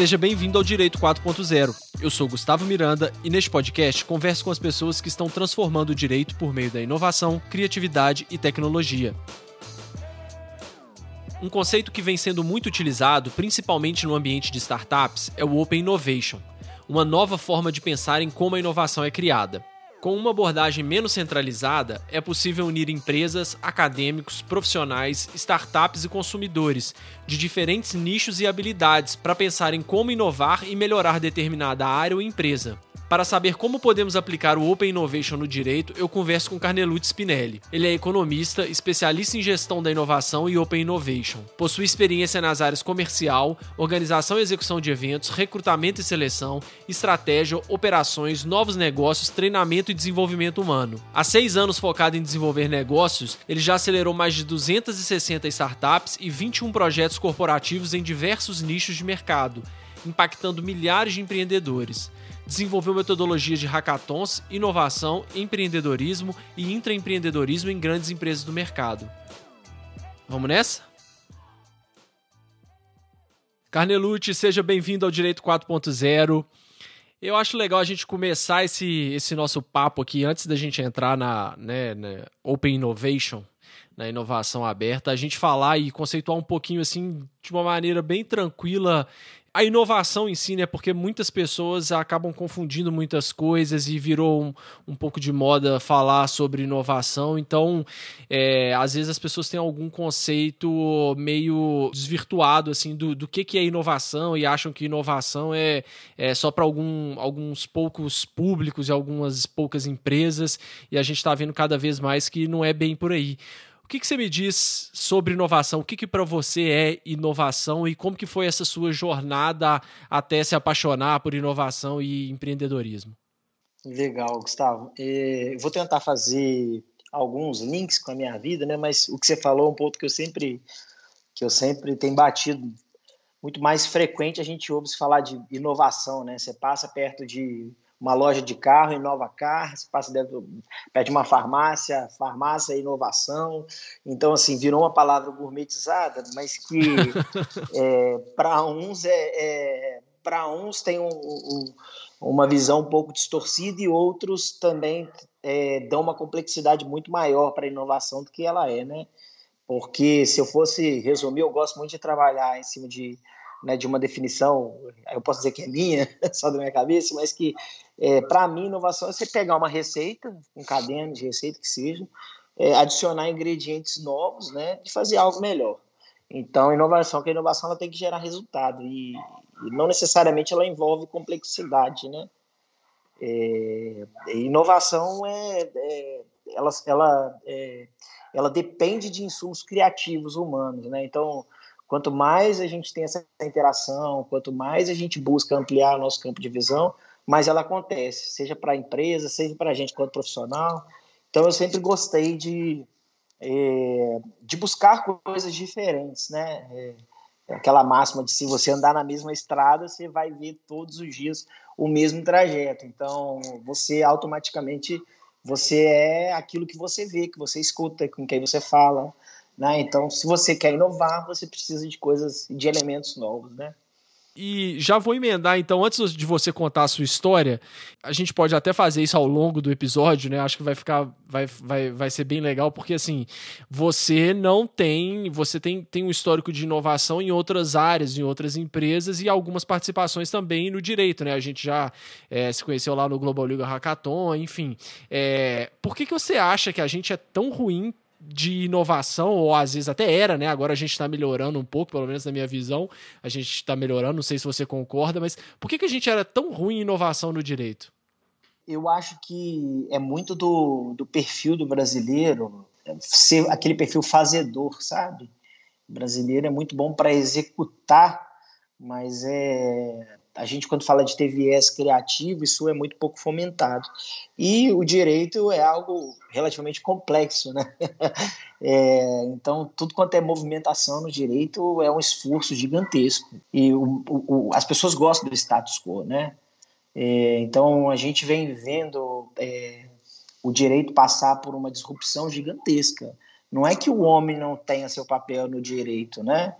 Seja bem-vindo ao Direito 4.0. Eu sou Gustavo Miranda e neste podcast converso com as pessoas que estão transformando o direito por meio da inovação, criatividade e tecnologia. Um conceito que vem sendo muito utilizado, principalmente no ambiente de startups, é o Open Innovation, uma nova forma de pensar em como a inovação é criada. Com uma abordagem menos centralizada, é possível unir empresas, acadêmicos, profissionais, startups e consumidores de diferentes nichos e habilidades para pensar em como inovar e melhorar determinada área ou empresa. Para saber como podemos aplicar o Open Innovation no direito, eu converso com Carnelucci Spinelli. Ele é economista, especialista em gestão da inovação e Open Innovation. Possui experiência nas áreas comercial, organização e execução de eventos, recrutamento e seleção, estratégia, operações, novos negócios, treinamento e desenvolvimento humano. Há seis anos focado em desenvolver negócios, ele já acelerou mais de 260 startups e 21 projetos corporativos em diversos nichos de mercado, impactando milhares de empreendedores desenvolveu metodologias de hackathons, inovação, empreendedorismo e intraempreendedorismo em grandes empresas do mercado. Vamos nessa? Carnelucci, seja bem-vindo ao Direito 4.0. Eu acho legal a gente começar esse, esse nosso papo aqui antes da gente entrar na, né, na Open Innovation, na inovação aberta, a gente falar e conceituar um pouquinho assim de uma maneira bem tranquila a inovação em si, né? Porque muitas pessoas acabam confundindo muitas coisas e virou um, um pouco de moda falar sobre inovação. Então, é, às vezes as pessoas têm algum conceito meio desvirtuado assim do, do que, que é inovação e acham que inovação é, é só para alguns poucos públicos e algumas poucas empresas. E a gente está vendo cada vez mais que não é bem por aí que, que você me diz sobre inovação? O que, que para você é inovação e como que foi essa sua jornada até se apaixonar por inovação e empreendedorismo? Legal, Gustavo. É, vou tentar fazer alguns links com a minha vida, né? Mas o que você falou é um ponto que eu sempre que eu sempre tenho batido muito mais frequente a gente ouve se falar de inovação, né? Você passa perto de uma loja de carro, inova carro, você passa dentro, perto de uma farmácia, farmácia inovação. Então, assim, virou uma palavra gourmetizada, mas que é, para uns é, é para uns tem um, um, uma visão um pouco distorcida e outros também é, dão uma complexidade muito maior para a inovação do que ela é, né? Porque se eu fosse resumir, eu gosto muito de trabalhar em cima de né, de uma definição, eu posso dizer que é minha, só da minha cabeça, mas que é, para mim inovação é você pegar uma receita, um caderno de receita que seja, é, adicionar ingredientes novos, né, e fazer algo melhor. Então, inovação, que inovação ela tem que gerar resultado e, e não necessariamente ela envolve complexidade, né? É, inovação é, é, ela, ela, é, ela depende de insumos criativos humanos, né? Então, Quanto mais a gente tem essa interação, quanto mais a gente busca ampliar o nosso campo de visão, mais ela acontece, seja para a empresa, seja para a gente quanto profissional. Então, eu sempre gostei de, é, de buscar coisas diferentes, né? É, é, aquela máxima de se você andar na mesma estrada, você vai ver todos os dias o mesmo trajeto. Então, você automaticamente você é aquilo que você vê, que você escuta, com quem você fala. Né? Então, se você quer inovar, você precisa de coisas, de elementos novos, né? E já vou emendar, então, antes de você contar a sua história, a gente pode até fazer isso ao longo do episódio, né? Acho que vai ficar, vai, vai, vai ser bem legal, porque assim, você não tem, você tem, tem um histórico de inovação em outras áreas, em outras empresas e algumas participações também no direito, né? A gente já é, se conheceu lá no Global Legal Hackathon, enfim. É, por que, que você acha que a gente é tão ruim de inovação, ou às vezes até era, né? Agora a gente está melhorando um pouco, pelo menos na minha visão, a gente está melhorando, não sei se você concorda, mas por que, que a gente era tão ruim em inovação no direito? Eu acho que é muito do, do perfil do brasileiro ser aquele perfil fazedor, sabe? O brasileiro é muito bom para executar, mas é a gente, quando fala de ter viés criativo, isso é muito pouco fomentado. E o direito é algo relativamente complexo, né? É, então, tudo quanto é movimentação no direito é um esforço gigantesco. E o, o, as pessoas gostam do status quo, né? É, então, a gente vem vendo é, o direito passar por uma disrupção gigantesca. Não é que o homem não tenha seu papel no direito, né?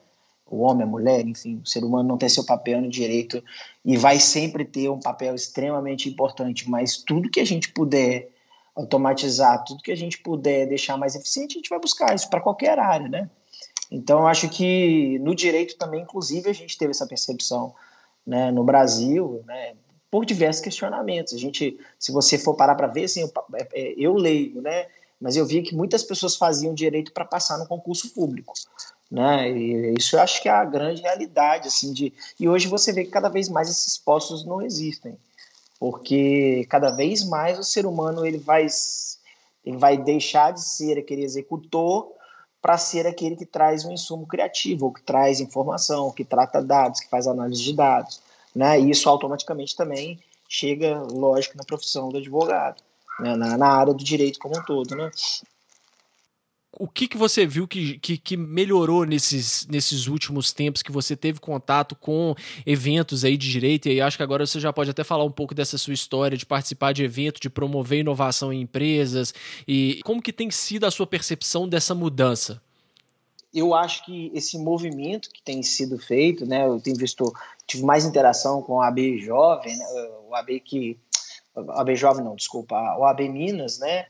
O homem, a mulher, enfim, o ser humano não tem seu papel no direito e vai sempre ter um papel extremamente importante, mas tudo que a gente puder automatizar, tudo que a gente puder deixar mais eficiente, a gente vai buscar isso para qualquer área, né? Então, eu acho que no direito também, inclusive, a gente teve essa percepção, né, no Brasil, né, por diversos questionamentos. A gente, se você for parar para ver, assim, eu, é, é, eu leio, né, mas eu vi que muitas pessoas faziam direito para passar no concurso público, né? E isso eu acho que é a grande realidade, assim, de e hoje você vê que cada vez mais esses postos não existem, porque cada vez mais o ser humano ele vai ele vai deixar de ser aquele executor para ser aquele que traz um insumo criativo, ou que traz informação, que trata dados, que faz análise de dados, né? E isso automaticamente também chega, lógico, na profissão do advogado né, na, na, área do direito como um todo, né? O que, que você viu que, que, que, melhorou nesses, nesses últimos tempos que você teve contato com eventos aí de direito? E aí acho que agora você já pode até falar um pouco dessa sua história de participar de evento, de promover inovação em empresas. E como que tem sido a sua percepção dessa mudança? eu acho que esse movimento que tem sido feito, né, eu tenho visto, tive mais interação com o AB Jovem, né, o AB que AB Jovem não, desculpa, o AB Minas, né,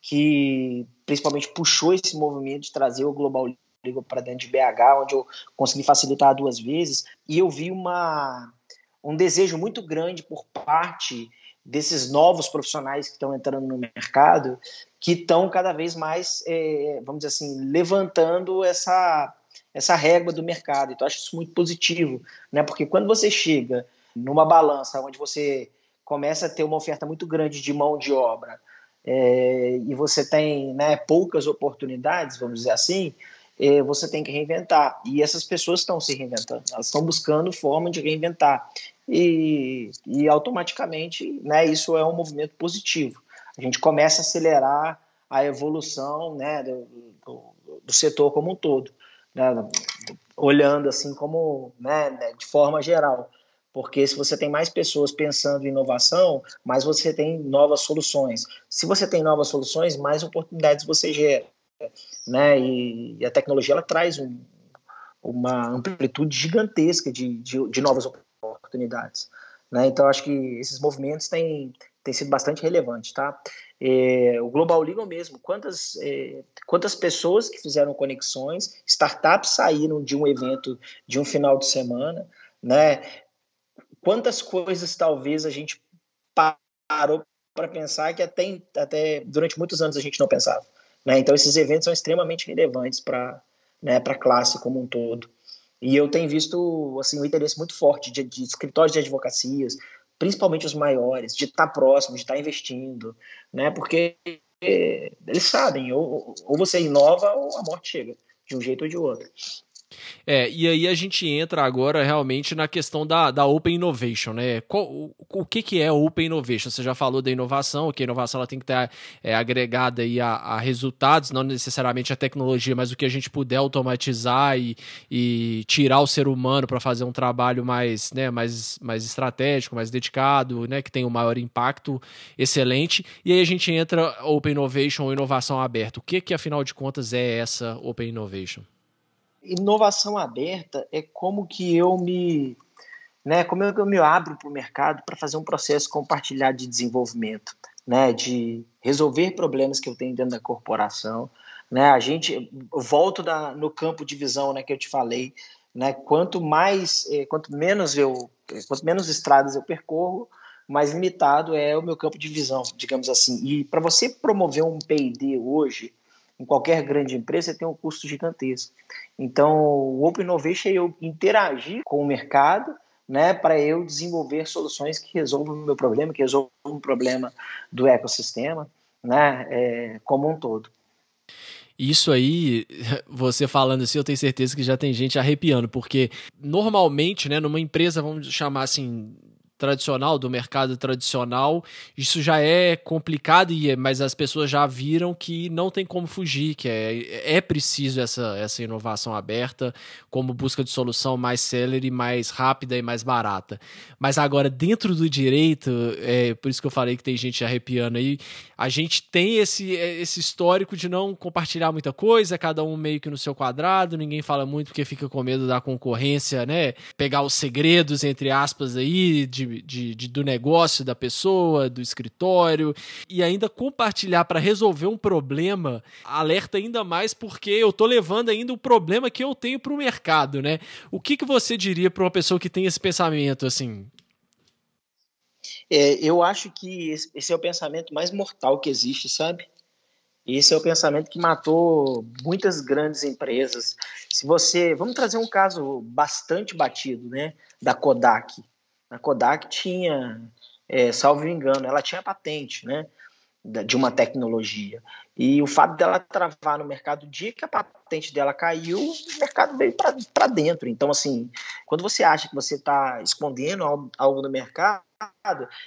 que principalmente puxou esse movimento de trazer o Global Legal para dentro de BH, onde eu consegui facilitar duas vezes, e eu vi uma, um desejo muito grande por parte desses novos profissionais que estão entrando no mercado, que estão cada vez mais, é, vamos dizer assim, levantando essa, essa régua do mercado. Então, acho isso muito positivo, né? porque quando você chega numa balança onde você começa a ter uma oferta muito grande de mão de obra é, e você tem né, poucas oportunidades, vamos dizer assim, é, você tem que reinventar. E essas pessoas estão se reinventando, elas estão buscando forma de reinventar. E, e automaticamente né, isso é um movimento positivo. A gente começa a acelerar a evolução né, do, do, do setor como um todo, né, olhando assim como né, de forma geral. Porque se você tem mais pessoas pensando em inovação, mais você tem novas soluções. Se você tem novas soluções, mais oportunidades você gera. Né? E, e a tecnologia ela traz um, uma amplitude gigantesca de, de, de novas oportunidades. Né? Então, acho que esses movimentos têm, têm sido bastante relevantes. Tá? É, o Global Legal mesmo, quantas, é, quantas pessoas que fizeram conexões, startups saíram de um evento de um final de semana, né? Quantas coisas talvez a gente parou para pensar que até, até durante muitos anos a gente não pensava. Né? Então, esses eventos são extremamente relevantes para né, a classe como um todo. E eu tenho visto assim, um interesse muito forte de, de escritórios de advocacias, principalmente os maiores, de estar tá próximo, de estar tá investindo, né? porque eles sabem, ou, ou você inova ou a morte chega, de um jeito ou de outro. É, e aí a gente entra agora realmente na questão da, da Open Innovation, né? Qual, o, o que, que é Open Innovation? Você já falou da inovação, que a inovação ela tem que estar é, agregada aí a, a, resultados, não necessariamente a tecnologia, mas o que a gente puder automatizar e, e tirar o ser humano para fazer um trabalho mais, né, mais, mais estratégico, mais dedicado, né, que tem um maior impacto, excelente. E aí a gente entra Open Innovation ou inovação aberta. O que, que afinal de contas é essa Open Innovation? Inovação aberta é como que eu me, né, como eu me abro para o mercado para fazer um processo compartilhado de desenvolvimento, né, de resolver problemas que eu tenho dentro da corporação, né, a gente volto da, no campo de visão, né, que eu te falei, né, quanto mais, eh, quanto menos eu, quanto menos estradas eu percorro, mais limitado é o meu campo de visão, digamos assim. E para você promover um P&D hoje, em qualquer grande empresa, tem um custo gigantesco. Então, o Open Innovation é eu interagir com o mercado né, para eu desenvolver soluções que resolvam o meu problema, que resolvam o problema do ecossistema né, é, como um todo. Isso aí, você falando assim, eu tenho certeza que já tem gente arrepiando, porque normalmente, né, numa empresa, vamos chamar assim, tradicional, do mercado tradicional, isso já é complicado, e mas as pessoas já viram que não tem como fugir, que é, é preciso essa, essa inovação aberta como busca de solução mais célere, mais rápida e mais barata. Mas agora, dentro do direito, é por isso que eu falei que tem gente arrepiando aí, a gente tem esse, esse histórico de não compartilhar muita coisa, cada um meio que no seu quadrado, ninguém fala muito porque fica com medo da concorrência, né? Pegar os segredos, entre aspas, aí, de, de, de do negócio da pessoa, do escritório, e ainda compartilhar para resolver um problema, alerta ainda mais porque eu tô levando ainda o problema que eu tenho para o mercado, né? O que, que você diria para uma pessoa que tem esse pensamento, assim? É, eu acho que esse é o pensamento mais mortal que existe, sabe? Esse é o pensamento que matou muitas grandes empresas. Se você, vamos trazer um caso bastante batido, né, da Kodak. A Kodak tinha, é, salvo engano, ela tinha patente, né, de uma tecnologia. E o fato dela travar no mercado, o dia que a patente dela caiu, o mercado veio para dentro. Então, assim, quando você acha que você está escondendo algo no mercado,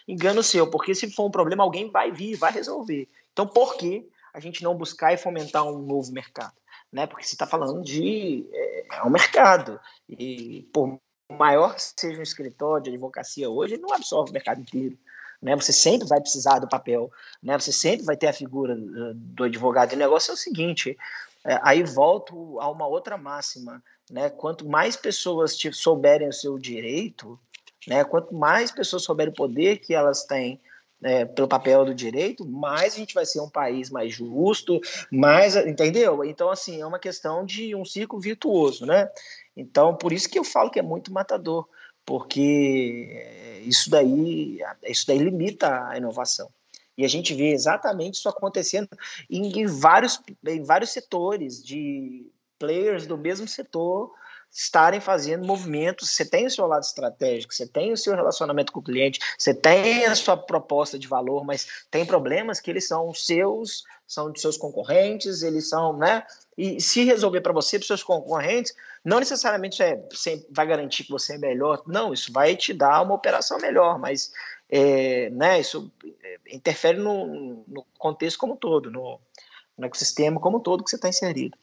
engano seu, porque se for um problema, alguém vai vir, vai resolver. Então, por que a gente não buscar e fomentar um novo mercado? Né? Porque você está falando de é, é um mercado. E por maior que seja um escritório de advocacia hoje, ele não absorve o mercado inteiro. Né? Você sempre vai precisar do papel, né? Você sempre vai ter a figura do advogado. E o negócio é o seguinte: é, aí volto a uma outra máxima, né? Quanto mais pessoas souberem o seu direito, né? Quanto mais pessoas souberem o poder que elas têm é, pelo papel do direito, mais a gente vai ser um país mais justo, mais, entendeu? Então, assim, é uma questão de um ciclo virtuoso, né? Então, por isso que eu falo que é muito matador, porque isso daí, isso daí limita a inovação. E a gente vê exatamente isso acontecendo em, vários, em vários setores, de players do mesmo setor estarem fazendo movimentos. Você tem o seu lado estratégico, você tem o seu relacionamento com o cliente, você tem a sua proposta de valor, mas tem problemas que eles são seus, são de seus concorrentes, eles são, né? E se resolver para você, para seus concorrentes, não necessariamente é, vai garantir que você é melhor, não, isso vai te dar uma operação melhor, mas é, né, isso é, interfere no, no contexto como um todo, no, no ecossistema como um todo que você está inserido.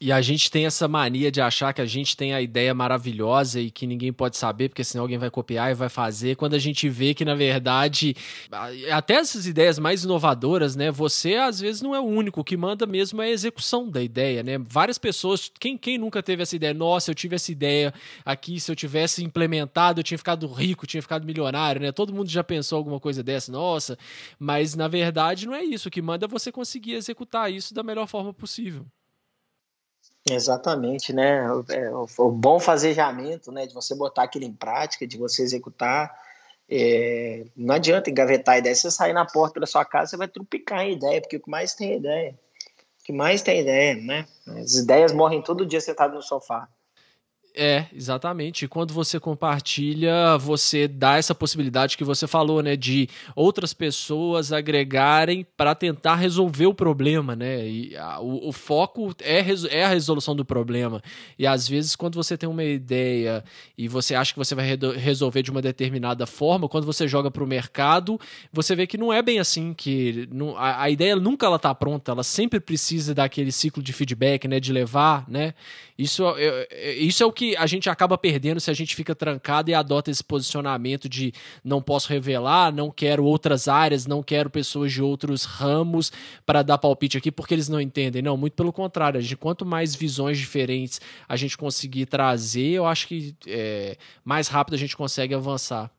E a gente tem essa mania de achar que a gente tem a ideia maravilhosa e que ninguém pode saber, porque senão alguém vai copiar e vai fazer, quando a gente vê que, na verdade, até essas ideias mais inovadoras, né? Você às vezes não é o único, o que manda mesmo é a execução da ideia, né? Várias pessoas, quem, quem nunca teve essa ideia? Nossa, eu tive essa ideia aqui, se eu tivesse implementado, eu tinha ficado rico, tinha ficado milionário, né? Todo mundo já pensou alguma coisa dessa, nossa, mas na verdade não é isso, o que manda é você conseguir executar isso da melhor forma possível. Exatamente, né? É, o, bom fazejamento, né? De você botar aquilo em prática, de você executar. É, não adianta engavetar a ideia. Se você sair na porta da sua casa, você vai trupicar em ideia, porque o que mais tem é ideia. O que mais tem é ideia, né? As ideias morrem todo dia sentado no sofá. É, exatamente. E quando você compartilha, você dá essa possibilidade que você falou, né, de outras pessoas agregarem para tentar resolver o problema, né? E a, o, o, foco é, é a resolução do problema. E às vezes, quando você tem uma ideia e você acha que você vai resolver de uma determinada forma, quando você joga para o mercado, você vê que não é bem assim, que não, a, a, ideia nunca ela tá pronta, ela sempre precisa daquele ciclo de feedback, né, de levar, né? Isso, isso é o que a gente acaba perdendo se a gente fica trancado e adota esse posicionamento de não posso revelar, não quero outras áreas, não quero pessoas de outros ramos para dar palpite aqui porque eles não entendem. Não, muito pelo contrário. A gente, quanto mais visões diferentes a gente conseguir trazer, eu acho que é, mais rápido a gente consegue avançar.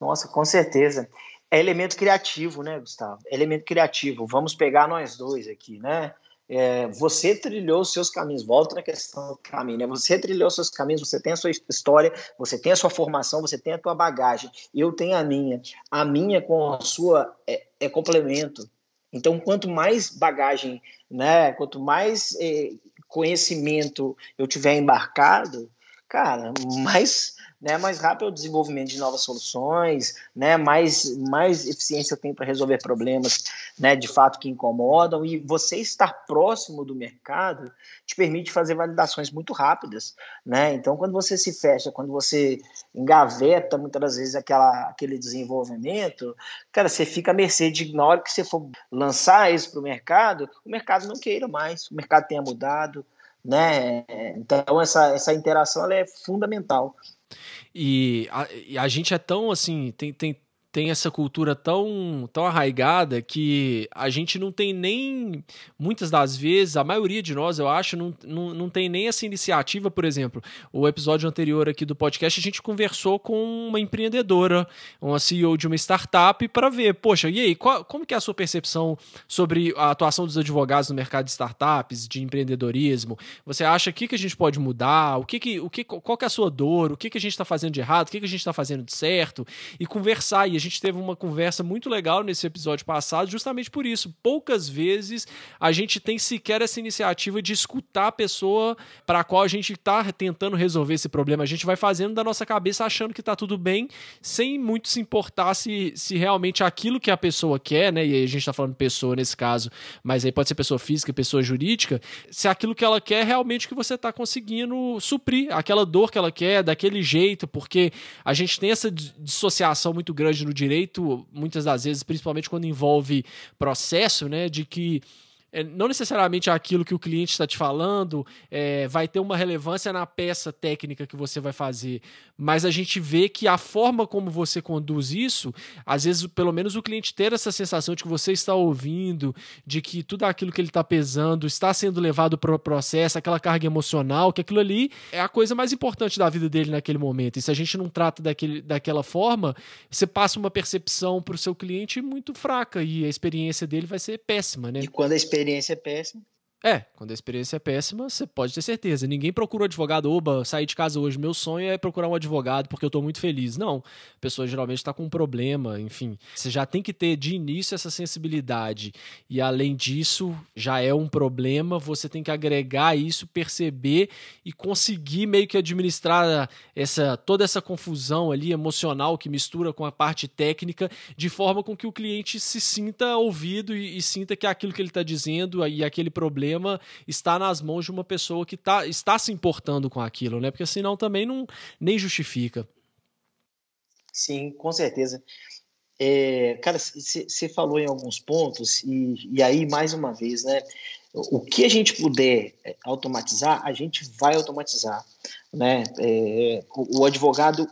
Nossa, com certeza. É elemento criativo, né, Gustavo? É elemento criativo. Vamos pegar nós dois aqui, né? É, você trilhou os seus caminhos, volta na questão do caminho, né? Você trilhou os seus caminhos, você tem a sua história, você tem a sua formação, você tem a tua bagagem, eu tenho a minha. A minha com a sua é, é complemento. Então, quanto mais bagagem, né? Quanto mais é, conhecimento eu tiver embarcado, cara, mais né? Mais rápido é o desenvolvimento de novas soluções, né? Mais, mais eficiência tenho para resolver problemas, né? De fato que incomodam e você estar próximo do mercado te permite fazer validações muito rápidas, né? Então, quando você se fecha, quando você engaveta muitas das vezes aquela, aquele desenvolvimento, cara, você fica à mercê de na hora que você for lançar isso para o mercado, o mercado não queira mais, o mercado tenha mudado, né? Então essa, essa interação é fundamental. E a, e a gente é tão assim, tem, tem tem essa cultura tão, tão arraigada que a gente não tem nem, muitas das vezes, a maioria de nós, eu acho, não, não, não tem nem essa iniciativa, por exemplo. O episódio anterior aqui do podcast, a gente conversou com uma empreendedora, uma CEO de uma startup, para ver, poxa, e aí, qual, como que é a sua percepção sobre a atuação dos advogados no mercado de startups, de empreendedorismo? Você acha que, que a gente pode mudar? O que que, o que, qual que é a sua dor? O que, que a gente está fazendo de errado? O que, que a gente está fazendo de certo? E conversar, e a gente teve uma conversa muito legal nesse episódio passado, justamente por isso. Poucas vezes a gente tem sequer essa iniciativa de escutar a pessoa para a qual a gente está tentando resolver esse problema. A gente vai fazendo da nossa cabeça achando que está tudo bem, sem muito se importar se, se realmente aquilo que a pessoa quer, né? E aí a gente está falando pessoa nesse caso, mas aí pode ser pessoa física, pessoa jurídica, se aquilo que ela quer é realmente que você está conseguindo suprir aquela dor que ela quer, daquele jeito, porque a gente tem essa dissociação muito grande no direito, muitas das vezes, principalmente quando envolve processo, né, de que é, não necessariamente aquilo que o cliente está te falando é, vai ter uma relevância na peça técnica que você vai fazer, mas a gente vê que a forma como você conduz isso, às vezes, pelo menos o cliente ter essa sensação de que você está ouvindo, de que tudo aquilo que ele está pesando está sendo levado para o processo, aquela carga emocional, que aquilo ali é a coisa mais importante da vida dele naquele momento. E se a gente não trata daquele, daquela forma, você passa uma percepção para o seu cliente muito fraca e a experiência dele vai ser péssima, né? E quando a experiência experiência é péssima. É, quando a experiência é péssima, você pode ter certeza. Ninguém procura um advogado, oba, sair de casa hoje. Meu sonho é procurar um advogado porque eu tô muito feliz. Não. A pessoa geralmente está com um problema, enfim. Você já tem que ter de início essa sensibilidade. E além disso, já é um problema, você tem que agregar isso, perceber e conseguir meio que administrar essa toda essa confusão ali emocional que mistura com a parte técnica, de forma com que o cliente se sinta ouvido e, e sinta que aquilo que ele está dizendo e aquele problema problema está nas mãos de uma pessoa que tá, está se importando com aquilo, né? Porque senão também não nem justifica. Sim, com certeza. É, cara, você falou em alguns pontos, e, e aí, mais uma vez, né? O que a gente puder é, automatizar, a gente vai automatizar. Né? É, o, o advogado,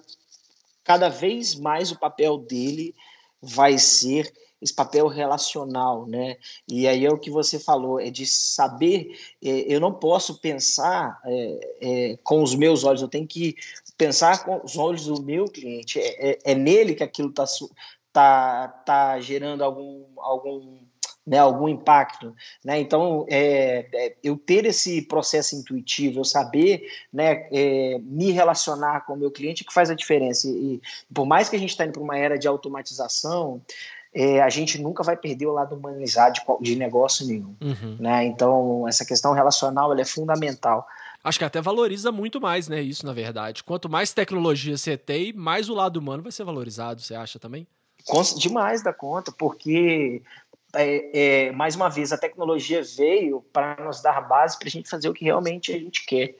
cada vez mais o papel dele vai ser esse papel relacional, né? E aí é o que você falou, é de saber, é, eu não posso pensar é, é, com os meus olhos, eu tenho que pensar com os olhos do meu cliente, é, é, é nele que aquilo está tá, tá gerando algum, algum né, algum impacto, né? Então, é, é, eu ter esse processo intuitivo, eu saber, né, é, me relacionar com o meu cliente, que faz a diferença. E, e por mais que a gente está indo para uma era de automatização, é, a gente nunca vai perder o lado humanizado de, de negócio nenhum. Uhum. Né? Então, essa questão relacional é fundamental. Acho que até valoriza muito mais, né? Isso, na verdade. Quanto mais tecnologia você tem, mais o lado humano vai ser valorizado, você acha também? Demais da conta, porque é, é, mais uma vez, a tecnologia veio para nos dar base para a gente fazer o que realmente a gente quer.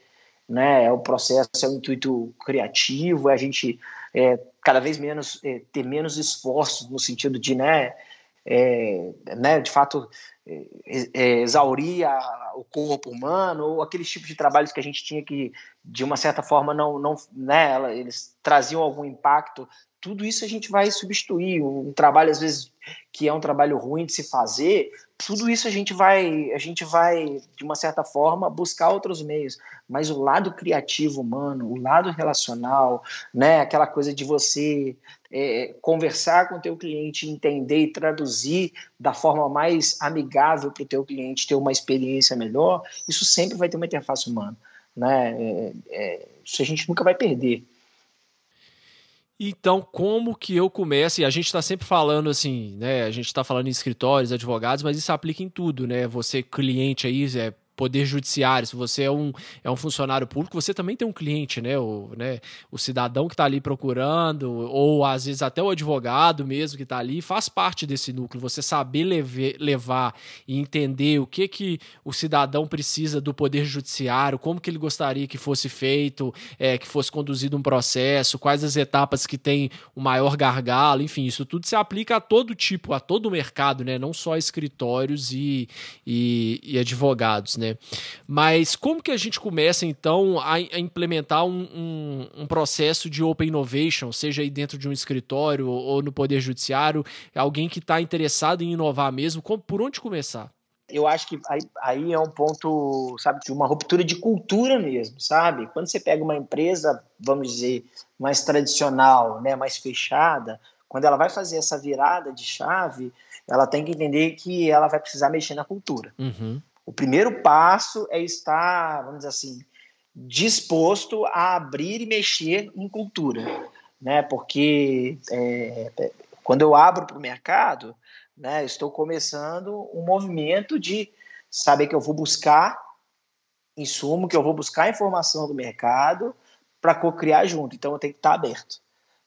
Né? É o processo, é o intuito criativo, é a gente é, cada vez menos é, ter menos esforço no sentido de, né, é, né de fato, é, é, exaurir a, o corpo humano ou aqueles tipos de trabalhos que a gente tinha que, de uma certa forma, não, não, né, eles traziam algum impacto. Tudo isso a gente vai substituir. Um trabalho, às vezes, que é um trabalho ruim de se fazer, tudo isso a gente vai, a gente vai de uma certa forma buscar outros meios, mas o lado criativo humano, o lado relacional, né, aquela coisa de você é, conversar com o teu cliente, entender e traduzir da forma mais amigável para o teu cliente ter uma experiência melhor, isso sempre vai ter uma interface humana, né? É, é, isso a gente nunca vai perder. Então, como que eu começo? E a gente está sempre falando assim, né? A gente está falando em escritórios, advogados, mas isso aplica em tudo, né? Você, cliente aí, é, poder judiciário, se você é um, é um funcionário público, você também tem um cliente, né? O, né, o cidadão que está ali procurando, ou às vezes até o advogado mesmo que está ali, faz parte desse núcleo. Você saber leve, levar e entender o que, que o cidadão precisa do poder judiciário, como que ele gostaria que fosse feito, é, que fosse conduzido um processo, quais as etapas que tem o maior gargalo, enfim, isso tudo se aplica a todo tipo, a todo mercado, né? Não só escritórios e, e, e advogados, né? Né? Mas como que a gente começa, então, a, a implementar um, um, um, processo de open innovation, seja aí dentro de um escritório ou, no Poder Judiciário, alguém que está interessado em inovar mesmo, como, por onde começar? Eu acho que aí, aí é um ponto, sabe, de uma ruptura de cultura mesmo, sabe? Quando você pega uma empresa, vamos dizer, mais tradicional, né, mais fechada, quando ela vai fazer essa virada de chave, ela tem que entender que ela vai precisar mexer na cultura. Uhum. O primeiro passo é estar, vamos dizer assim, disposto a abrir e mexer em cultura, né? Porque é, quando eu abro para o mercado, né, estou começando um movimento de saber que eu vou buscar insumo, que eu vou buscar informação do mercado para co-criar junto. Então eu tenho que estar aberto,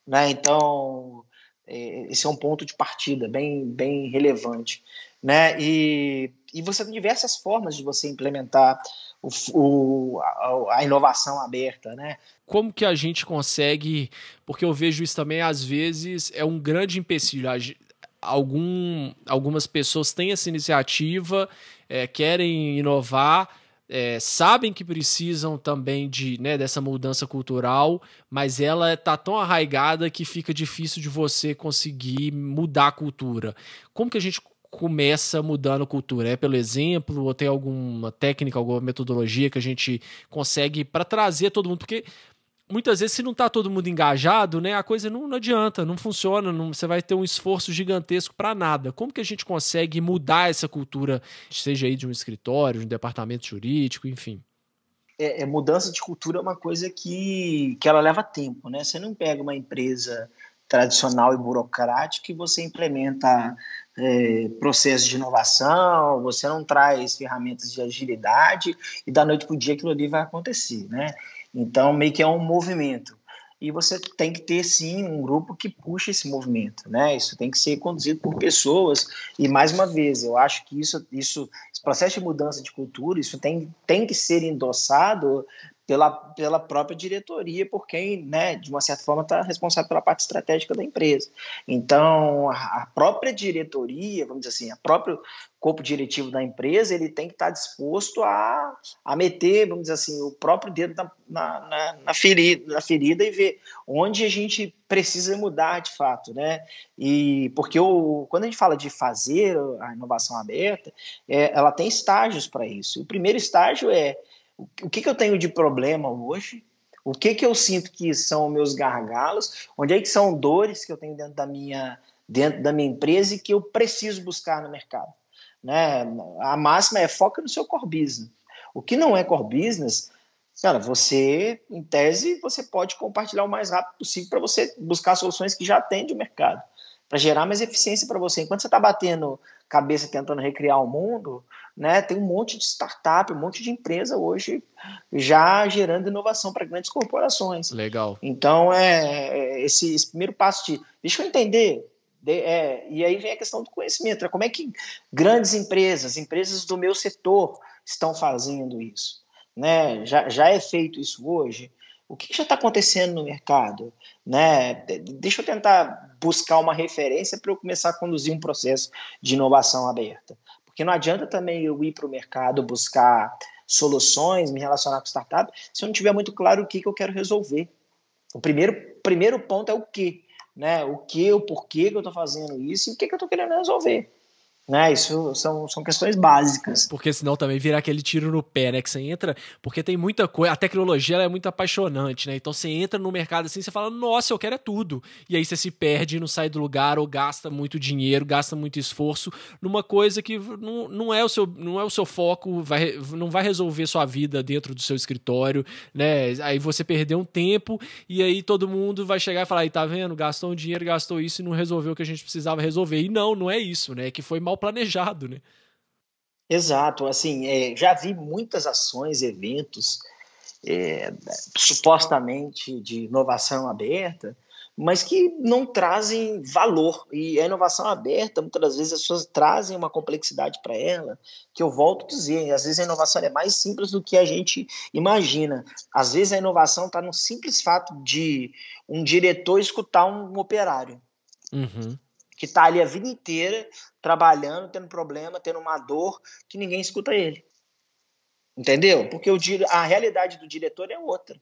né? Então é, esse é um ponto de partida bem, bem relevante, né? E e você tem diversas formas de você implementar o, o, a, a, inovação aberta, né? Como que a gente consegue? Porque eu vejo isso também às vezes é um grande empecilho. Algum, algumas pessoas têm essa iniciativa, é, querem inovar, é, sabem que precisam também de né, dessa mudança cultural, mas ela está tão arraigada que fica difícil de você conseguir mudar a cultura. Como que a gente começa mudando cultura? É pelo exemplo ou tem alguma técnica, alguma metodologia que a gente consegue para trazer todo mundo? Porque muitas vezes se não está todo mundo engajado, né, a coisa não, não adianta, não funciona, não, você vai ter um esforço gigantesco para nada. Como que a gente consegue mudar essa cultura, seja aí de um escritório, de um departamento jurídico, enfim? É, é, mudança de cultura é uma coisa que, que ela leva tempo, né? Você não pega uma empresa tradicional e burocrática e você implementa é, processos de inovação, você não traz ferramentas de agilidade e da noite para o dia aquilo ali vai acontecer, né? Então, meio que é um movimento. E você tem que ter, sim, um grupo que puxa esse movimento, né? Isso tem que ser conduzido por pessoas. E, mais uma vez, eu acho que isso, isso esse processo de mudança de cultura, isso tem, tem que ser endossado pela, pela própria diretoria, por quem, né, de uma certa forma, está responsável pela parte estratégica da empresa. Então, a própria diretoria, vamos dizer assim, a próprio corpo diretivo da empresa, ele tem que estar tá disposto a, a meter, vamos dizer assim, o próprio dedo na, na, na, na, ferida, na ferida e ver onde a gente precisa mudar de fato, né? E porque o, quando a gente fala de fazer a inovação aberta, é, ela tem estágios para isso. O primeiro estágio é o que, que eu tenho de problema hoje, o que, que eu sinto que são meus gargalos, onde é que são dores que eu tenho dentro da minha, dentro da minha empresa e que eu preciso buscar no mercado. Né? A máxima é foca no seu core business. O que não é core business, cara, você, em tese, você pode compartilhar o mais rápido possível para você buscar soluções que já atendem o mercado, para gerar mais eficiência para você. Enquanto você está batendo cabeça tentando recriar o mundo, né? Tem um monte de startup, um monte de empresa hoje já gerando inovação para grandes corporações. Legal. Então, é, é esse, esse primeiro passo de deixa eu entender. De, é, e aí vem a questão do conhecimento. Né? Como é que grandes empresas, empresas do meu setor, estão fazendo isso? Né? Já, já é feito isso hoje? O que, já está acontecendo no mercado? Né? Deixa eu tentar buscar uma referência para eu começar a conduzir um processo de inovação aberta. Porque não adianta também eu ir para o mercado buscar soluções, me relacionar com startup, se eu não tiver muito claro o que, que eu quero resolver. O primeiro, primeiro ponto é o que, né? O que, o porquê que eu estou fazendo isso e o que, que eu estou querendo resolver. Né? Isso são, são questões básicas. Porque senão também vira aquele tiro no pé, né? Que você entra, porque tem muita coisa. A tecnologia é muito apaixonante, né? Então você entra no mercado assim, você fala, nossa, eu quero é tudo. E aí você se perde, não sai do lugar, ou gasta muito dinheiro, gasta muito esforço numa coisa que não, não, é, o seu, não é o seu foco, vai, não vai resolver sua vida dentro do seu escritório, né? Aí você perdeu um tempo e aí todo mundo vai chegar e falar, aí tá vendo? Gastou um dinheiro, gastou isso e não resolveu o que a gente precisava resolver. E não, não é isso, né? Que foi mal planejado, né? Exato, assim, é, já vi muitas ações, eventos, é, supostamente de inovação aberta, mas que não trazem valor. E a inovação aberta, muitas das vezes as pessoas trazem uma complexidade para ela, que eu volto a dizer, às vezes a inovação é mais simples do que a gente imagina. Às vezes a inovação está no simples fato de um diretor escutar um operário. Uhum que está ali a vida inteira trabalhando, tendo problema, tendo uma dor, que ninguém escuta ele. Entendeu? Porque o, a realidade do diretor é outra.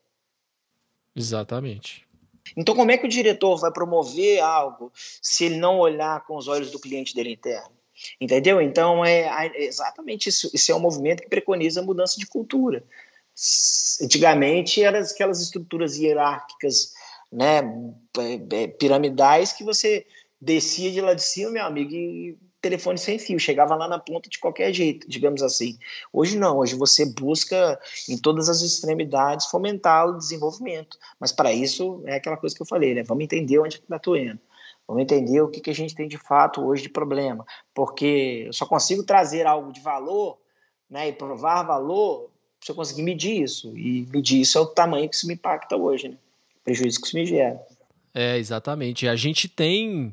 Exatamente. Então, como é que o diretor vai promover algo se ele não olhar com os olhos do cliente dele interno? Entendeu? Então, é, exatamente isso. Isso é um movimento que preconiza a mudança de cultura. Antigamente, eram aquelas estruturas hierárquicas né, piramidais que você descia de lá de cima, meu amigo, e telefone sem fio, chegava lá na ponta de qualquer jeito, digamos assim. Hoje não, hoje você busca em todas as extremidades fomentar o desenvolvimento, mas para isso é aquela coisa que eu falei, né? Vamos entender onde está doendo. Vamos entender o que, que a gente tem de fato hoje de problema, porque eu só consigo trazer algo de valor, né, e provar valor se eu conseguir medir isso. E medir isso é o tamanho que isso me impacta hoje, né? O prejuízo que isso me gera. É, exatamente. A gente tem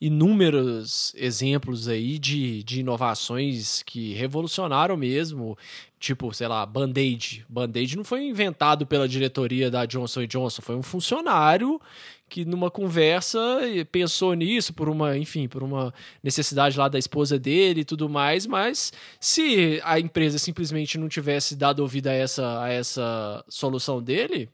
inúmeros exemplos aí de, de inovações que revolucionaram mesmo, tipo, sei lá, Band-Aid. Band-Aid não foi inventado pela diretoria da Johnson Johnson, foi um funcionário que numa conversa pensou nisso por uma, enfim, por uma necessidade lá da esposa dele e tudo mais, mas se a empresa simplesmente não tivesse dado ouvido a essa, a essa solução dele,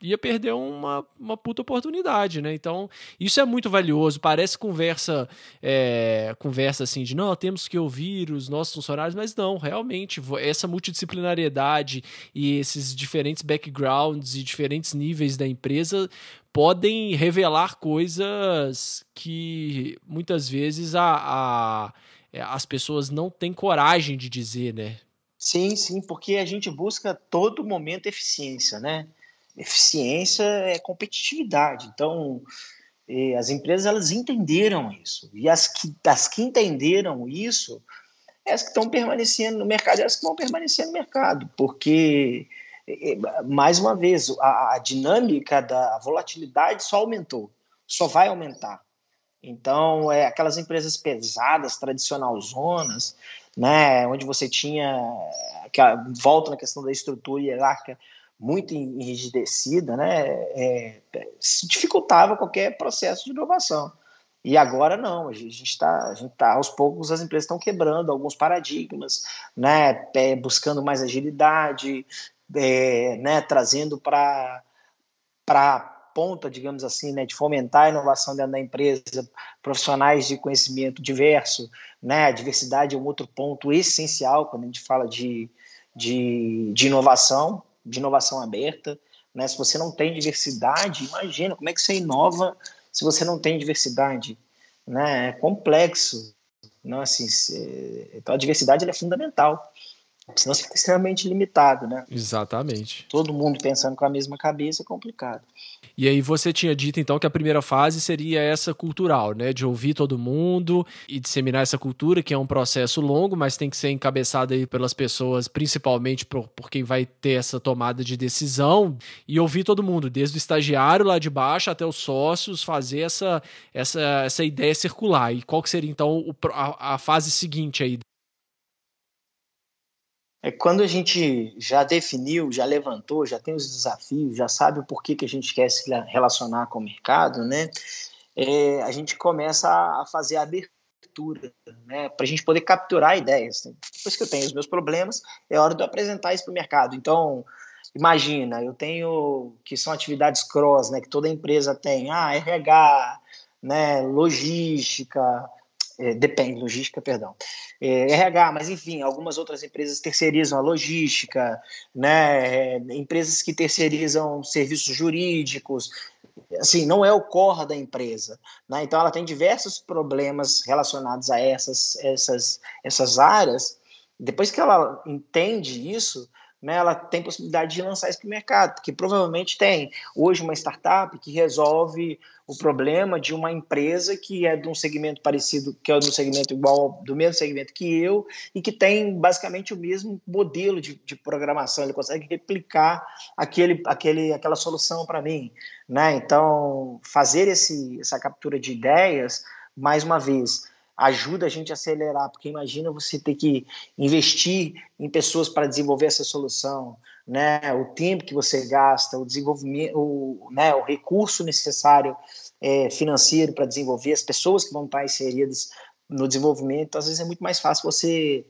ia perder uma, uma puta oportunidade, né? Então, isso é muito valioso. Parece conversa, é, conversa assim de não, temos que ouvir os nossos funcionários, mas não, realmente, essa multidisciplinariedade e esses diferentes backgrounds e diferentes níveis da empresa podem revelar coisas que muitas vezes a, a é, as pessoas não têm coragem de dizer, né? Sim, sim, porque a gente busca todo momento eficiência, né? Eficiência é competitividade. Então, eh, as empresas elas entenderam isso. E as que, as que entenderam isso, as que estão permanecendo no mercado, elas que vão permanecer no mercado, porque, eh, mais uma vez, a, a dinâmica da volatilidade só aumentou, só vai aumentar. Então, é, aquelas empresas pesadas, tradicional zonas, né, onde você tinha, que, volta na questão da estrutura hierárquica, muito enrijecida, né, é, se dificultava qualquer processo de inovação. E agora não, a gente está, a tá, aos poucos as empresas estão quebrando alguns paradigmas, né, é, buscando mais agilidade, é, né, trazendo para para ponta, digamos assim, né, de fomentar a inovação dentro da empresa, profissionais de conhecimento diverso, né, a diversidade é um outro ponto essencial quando a gente fala de, de, de inovação, de inovação aberta. Né? Se você não tem diversidade, imagina como é que você inova se você não tem diversidade. Né? É complexo. Não, assim, então a diversidade é fundamental. Senão você fica extremamente limitado, né? Exatamente. Todo mundo pensando com a mesma cabeça é complicado. E aí você tinha dito então que a primeira fase seria essa cultural, né, de ouvir todo mundo e disseminar essa cultura, que é um processo longo, mas tem que ser encabeçado aí pelas pessoas, principalmente por, por quem vai ter essa tomada de decisão e ouvir todo mundo, desde o estagiário lá de baixo até os sócios, fazer essa essa essa ideia circular. E qual que seria então a, a fase seguinte aí é quando a gente já definiu, já levantou, já tem os desafios, já sabe o porquê que a gente quer se relacionar com o mercado, né? É, a gente começa a fazer a abertura, né? Para a gente poder capturar ideias. Depois que eu tenho os meus problemas, é hora de eu apresentar isso para o mercado. Então, imagina, eu tenho que são atividades cross, né? Que toda empresa tem, ah, RH, né? Logística, é, depende, logística, perdão. É, RH, mas enfim, algumas outras empresas terceirizam a logística, né? É, empresas que terceirizam serviços jurídicos, assim, não é o core da empresa, né? Então ela tem diversos problemas relacionados a essas, essas, essas áreas. Depois que ela entende isso, né, ela tem possibilidade de lançar isso para o mercado, porque provavelmente tem hoje uma startup que resolve o problema de uma empresa que é de um segmento parecido, que é de um segmento igual, do mesmo segmento que eu, e que tem basicamente o mesmo modelo de, de programação, ele consegue replicar aquele, aquele, aquela solução para mim. Né? Então, fazer esse, essa captura de ideias, mais uma vez, ajuda a gente a acelerar, porque imagina você ter que investir em pessoas para desenvolver essa solução, né? O tempo que você gasta, o desenvolvimento, o, né, o recurso necessário é, financeiro para desenvolver, as pessoas que vão estar inseridas no desenvolvimento, às vezes é muito mais fácil você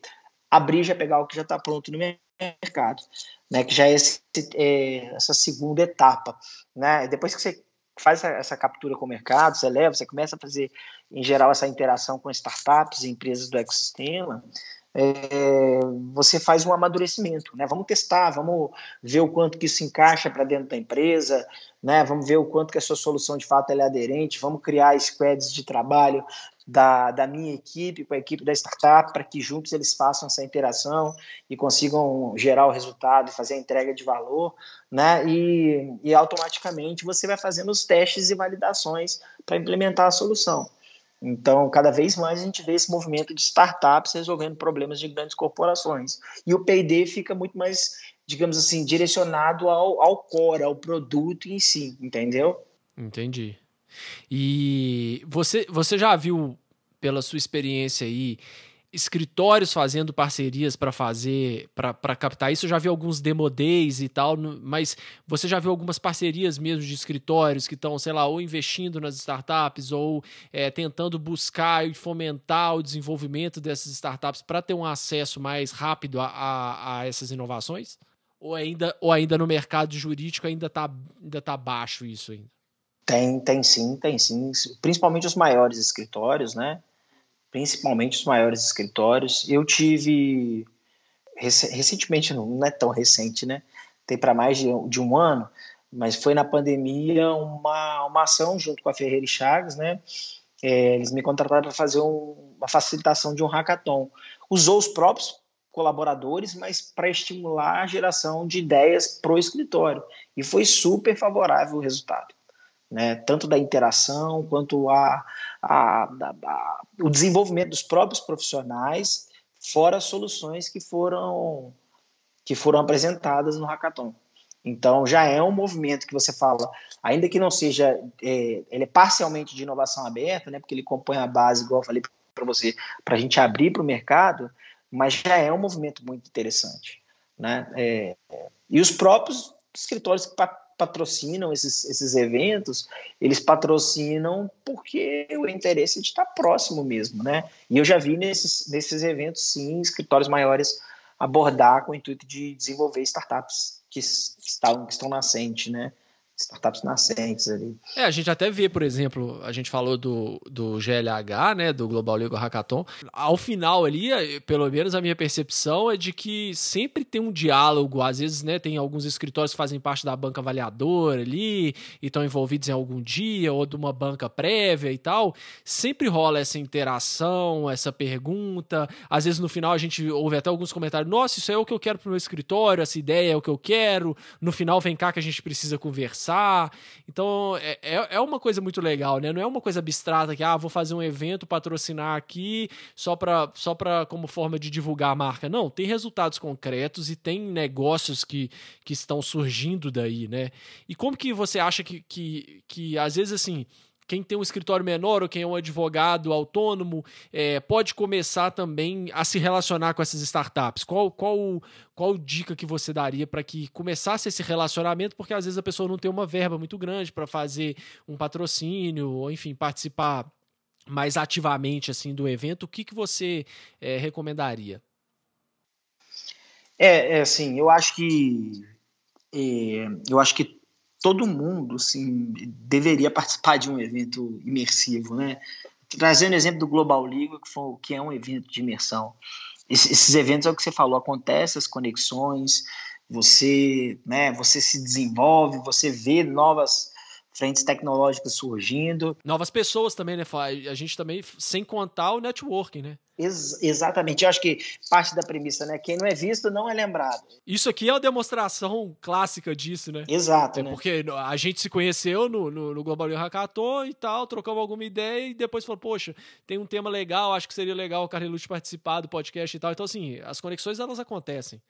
abrir já pegar o que já está pronto no mercado, né? Que já é, esse, é essa segunda etapa, né? Depois que você faz essa, captura com o mercado, você leva, você começa a fazer, em geral, essa interação com startups e empresas do ecossistema, é, você faz um amadurecimento, né? Vamos testar, vamos ver o quanto que isso encaixa para dentro da empresa, né? Vamos ver o quanto que a sua solução de fato é aderente, vamos criar squads de trabalho da, da minha equipe com a equipe da startup para que juntos eles façam essa interação e consigam gerar o resultado e fazer a entrega de valor, né? E, e automaticamente você vai fazendo os testes e validações para implementar a solução. Então, cada vez mais a gente vê esse movimento de startups resolvendo problemas de grandes corporações. E o PD fica muito mais, digamos assim, direcionado ao, ao core, ao produto em si, entendeu? Entendi. E você, você já viu, pela sua experiência aí, escritórios fazendo parcerias para fazer, para captar isso. Eu já vi alguns demo days e tal, mas você já viu algumas parcerias mesmo de escritórios que estão, sei lá, ou investindo nas startups ou é, tentando buscar e fomentar o desenvolvimento dessas startups para ter um acesso mais rápido a, a, a, essas inovações? Ou ainda, ou ainda no mercado jurídico ainda está ainda tá baixo isso ainda? Tem, tem sim, tem sim. Principalmente os maiores escritórios, né? Principalmente os maiores escritórios. Eu tive recentemente, não é tão recente, né? Tem para mais de, de, um ano, mas foi na pandemia uma, uma ação junto com a Ferreira e Chagas, né? É, eles me contrataram para fazer um, uma facilitação de um hackathon. Usou os próprios colaboradores, mas para estimular a geração de ideias para o escritório. E foi super favorável o resultado né, tanto da interação quanto a, a, a, a, o desenvolvimento dos próprios profissionais, fora as soluções que foram que foram apresentadas no hackathon. Então já é um movimento que você fala, ainda que não seja, é, ele é parcialmente de inovação aberta, né, porque ele compõe a base, igual eu falei para você, para a gente abrir para o mercado, mas já é um movimento muito interessante, né? É, e os próprios escritórios que patrocinam esses, esses eventos, eles patrocinam porque o interesse é de estar próximo mesmo, né? E eu já vi nesses, nesses eventos, sim, escritórios maiores abordar com o intuito de desenvolver startups que, que, estão, que estão nascentes, né? Startups nascentes ali. É, a gente até vê, por exemplo, a gente falou do, do GLH, né, do Global Legal Hackathon. Ao final ali, é, pelo menos a minha percepção é de que sempre tem um diálogo, às vezes, né, tem alguns escritórios que fazem parte da banca avaliadora ali e estão envolvidos em algum dia ou de uma banca prévia e tal. Sempre rola essa interação, essa pergunta. Às vezes no final a gente ouve até alguns comentários: "Nossa, isso é o que eu quero pro meu escritório, essa ideia é o que eu quero". No final vem cá que a gente precisa conversar conversar. Então, é, é, é uma coisa muito legal, né? Não é uma coisa abstrata que, ah, vou fazer um evento, patrocinar aqui só para só pra, como forma de divulgar a marca. Não, tem resultados concretos e tem negócios que, que estão surgindo daí, né? E como que você acha que, que, que às vezes, assim, quem tem um escritório menor ou quem é um advogado autônomo é, pode começar também a se relacionar com essas startups? Qual, qual, qual dica que você daria para que começasse esse relacionamento? Porque às vezes a pessoa não tem uma verba muito grande para fazer um patrocínio, ou enfim, participar mais ativamente assim do evento. O que, que você é, recomendaria? É, é, assim, eu acho que é, eu acho que todo mundo assim, deveria participar de um evento imersivo, né? Trazendo o exemplo do Global League, que, foi, que é um evento de imersão. esses eventos é o que você falou, acontece as conexões, você, né, você se desenvolve, você vê novas frentes tecnológicas surgindo. Novas pessoas também, né? A gente também, sem contar o networking, né? Ex exatamente. Eu acho que parte da premissa, né? Quem não é visto não é lembrado. Isso aqui é uma demonstração clássica disso, né? Exato. É né? porque a gente se conheceu no, no, no Global Hackathon e tal, trocamos alguma ideia e depois falou, poxa, tem um tema legal, acho que seria legal o Carrelucci participar do podcast e tal. Então, assim, as conexões elas acontecem.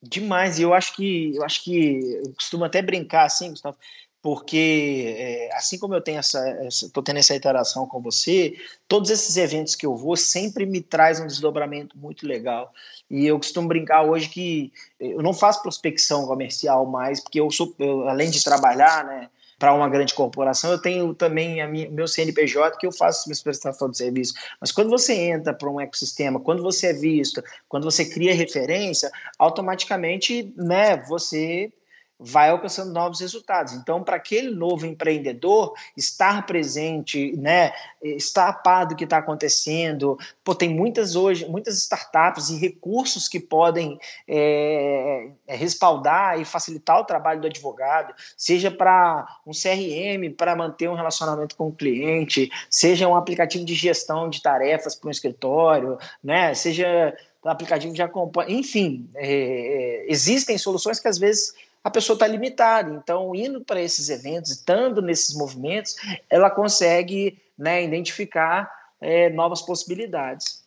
Demais, e eu acho que eu acho que eu costumo até brincar assim, Gustavo, porque é, assim como eu tenho essa, estou tendo essa interação com você, todos esses eventos que eu vou sempre me traz um desdobramento muito legal. E eu costumo brincar hoje que eu não faço prospecção comercial mais, porque eu sou, eu, além de trabalhar, né, para uma grande corporação, eu tenho também a minha, meu CNPJ que eu faço minha prestação de serviço. Mas quando você entra para um ecossistema, quando você é visto, quando você cria referência, automaticamente, né, você vai alcançando novos resultados. Então, para aquele novo empreendedor estar presente, né, estar a par do que está acontecendo, pô, tem muitas hoje, muitas startups e recursos que podem é, é respaldar e facilitar o trabalho do advogado, seja para um CRM para manter um relacionamento com o cliente, seja um aplicativo de gestão de tarefas para um escritório, né, seja um aplicativo de acompanha, enfim, é, é, existem soluções que às vezes a pessoa está limitada. Então, indo para esses eventos, estando nesses movimentos, ela consegue né, identificar é, novas possibilidades.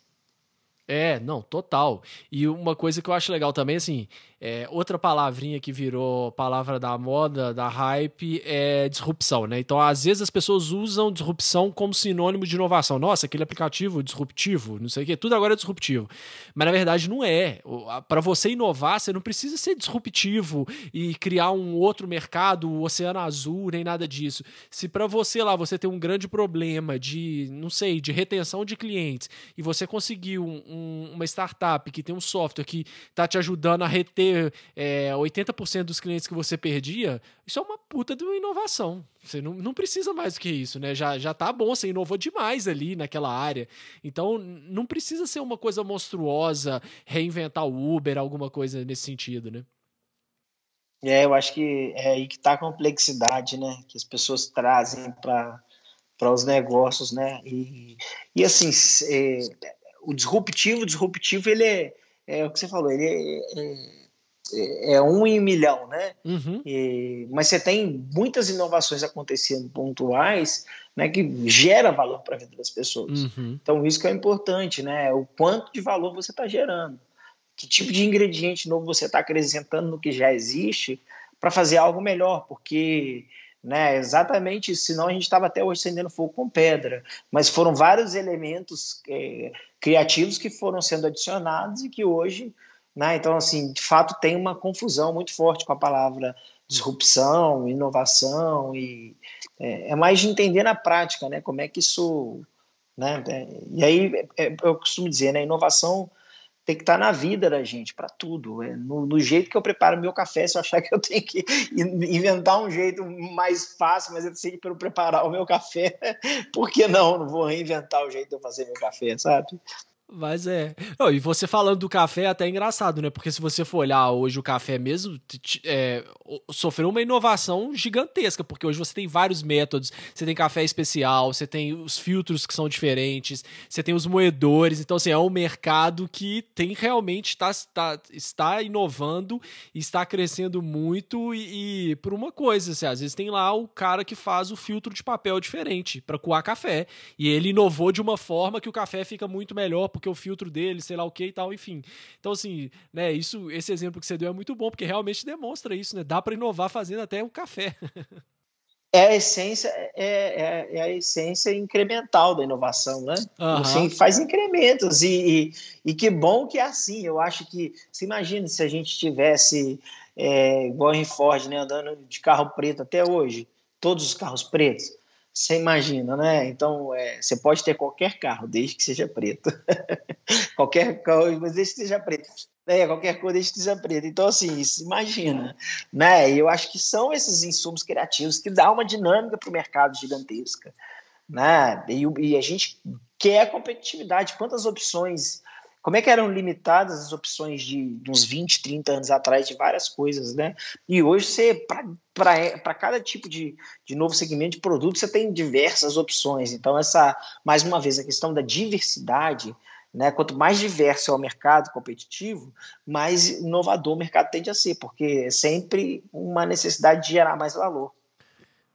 É, não, total. E uma coisa que eu acho legal também, assim, é, outra palavrinha que virou palavra da moda, da hype, é disrupção, né? Então, às vezes as pessoas usam disrupção como sinônimo de inovação. Nossa, aquele aplicativo disruptivo, não sei o quê, tudo agora é disruptivo. Mas na verdade não é. Para você inovar, você não precisa ser disruptivo e criar um outro mercado, o oceano azul, nem nada disso. Se para você lá você tem um grande problema de, não sei, de retenção de clientes e você conseguiu um, um, uma startup que tem um software que está te ajudando a reter é, 80% dos clientes que você perdia, isso é uma puta de uma inovação. Você não, não precisa mais do que isso, né? Já, já tá bom, você inovou demais ali naquela área. Então, não precisa ser uma coisa monstruosa, reinventar o Uber, alguma coisa nesse sentido, né? É, eu acho que é aí que tá a complexidade, né? Que as pessoas trazem para os negócios, né? E, e assim, é, o disruptivo, o disruptivo, ele é, é o que você falou, ele é, é é um em um milhão, né? Uhum. E, mas você tem muitas inovações acontecendo pontuais, né, que gera valor para a vida das pessoas. Uhum. Então isso que é importante, né? O quanto de valor você está gerando, que tipo de ingrediente novo você está acrescentando no que já existe para fazer algo melhor, porque né? Exatamente, senão a gente estava até hoje acendendo fogo com pedra. Mas foram vários elementos é, criativos que foram sendo adicionados e que hoje né? Então, assim, de fato tem uma confusão muito forte com a palavra disrupção, inovação, e é, é mais de entender na prática, né? Como é que isso. Né? É, e aí, é, eu costumo dizer, né? Inovação tem que estar na vida da gente, para tudo. É, no, no, jeito que eu preparo meu café, se eu achar que eu tenho que inventar um jeito mais fácil, mas eu sei para eu preparar o meu café, por que não? Não vou reinventar o jeito de eu fazer meu café, sabe? Mas é. Não, e você falando do café é até engraçado, né? Porque se você for olhar hoje o café mesmo, é, sofreu uma inovação gigantesca, porque hoje você tem vários métodos. Você tem café especial, você tem os filtros que são diferentes, você tem os moedores. Então, assim, é um mercado que tem realmente está, está, está inovando está crescendo muito. E, e por uma coisa, assim, às vezes tem lá o cara que faz o filtro de papel diferente para coar café. E ele inovou de uma forma que o café fica muito melhor porque o filtro dele, sei lá o que e tal, enfim. Então, assim, né, isso, esse exemplo que você deu é muito bom, porque realmente demonstra isso, né? Dá para inovar fazendo até o café. é a essência é, é, é, a essência incremental da inovação, né? Uhum. Assim, faz incrementos e, e, e, que bom que é assim. Eu acho que se imagina se a gente tivesse é, igual em Ford, né, andando de carro preto até hoje, todos os carros pretos. Você imagina, né? Então, é, você pode ter qualquer carro, desde que seja preto. qualquer carro, mas desde que seja preto. É, qualquer cor, desde que seja preto. Então, assim, isso, imagina. Né? E eu acho que são esses insumos criativos que dão uma dinâmica para o mercado gigantesca. Né? E, e, a gente quer competitividade. Quantas opções como é que eram limitadas as opções de, de uns 20, 30 anos atrás de várias coisas, né? E hoje você, para cada tipo de, de novo segmento de produto, você tem diversas opções. Então, essa, mais uma vez, a questão da diversidade, né? Quanto mais diverso é o mercado competitivo, mais inovador o mercado tende a ser, porque é sempre uma necessidade de gerar mais valor.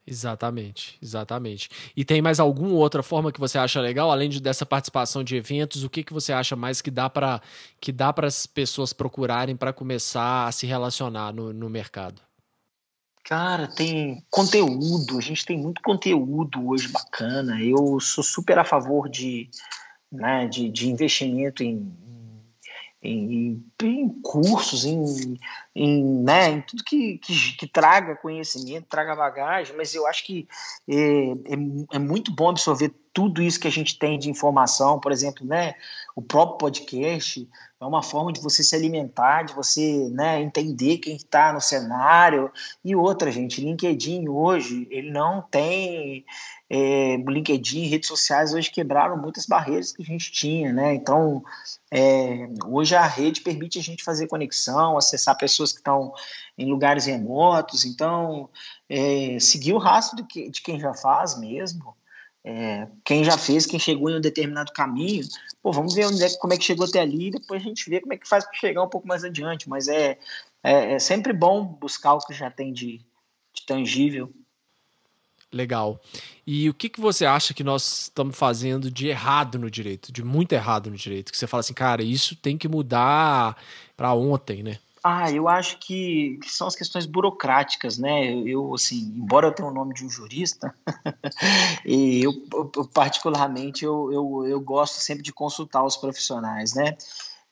Exatamente, exatamente. E tem mais alguma outra forma que você acha legal, além de, dessa participação de eventos? O que, que você acha mais que dá para que dá para as pessoas procurarem para começar a se relacionar no, no mercado? Cara, tem conteúdo. A gente tem muito conteúdo hoje bacana. Eu sou super a favor de, né, de, de investimento em, em, em, cursos, em, em, né, em tudo que, que, que, traga conhecimento, traga bagagem, mas eu acho que é, é, é, muito bom absorver tudo isso que a gente tem de informação, por exemplo, né, o próprio podcast é uma forma de você se alimentar, de você né, entender quem está no cenário, e outra, gente, LinkedIn hoje, ele não tem é, LinkedIn, redes sociais hoje quebraram muitas barreiras que a gente tinha, né? Então, é, hoje a rede permite a gente fazer conexão, acessar pessoas que estão em lugares remotos. Então, é, seguir o rastro de, que, de, quem já faz mesmo, é, quem já fez, quem chegou em um determinado caminho. Pô, vamos ver onde é, como é que chegou até ali, e depois a gente vê como é que faz para chegar um pouco mais adiante. Mas é, é, é sempre bom buscar o que já tem de, de tangível Legal. E o que, que você acha que nós estamos fazendo de errado no direito, de muito errado no direito? Que você fala assim, cara, isso tem que mudar para ontem, né? Ah, eu acho que, que, são as questões burocráticas, né? Eu, assim, embora eu tenha o nome de um jurista, e eu, eu particularmente eu, eu, eu, gosto sempre de consultar os profissionais, né?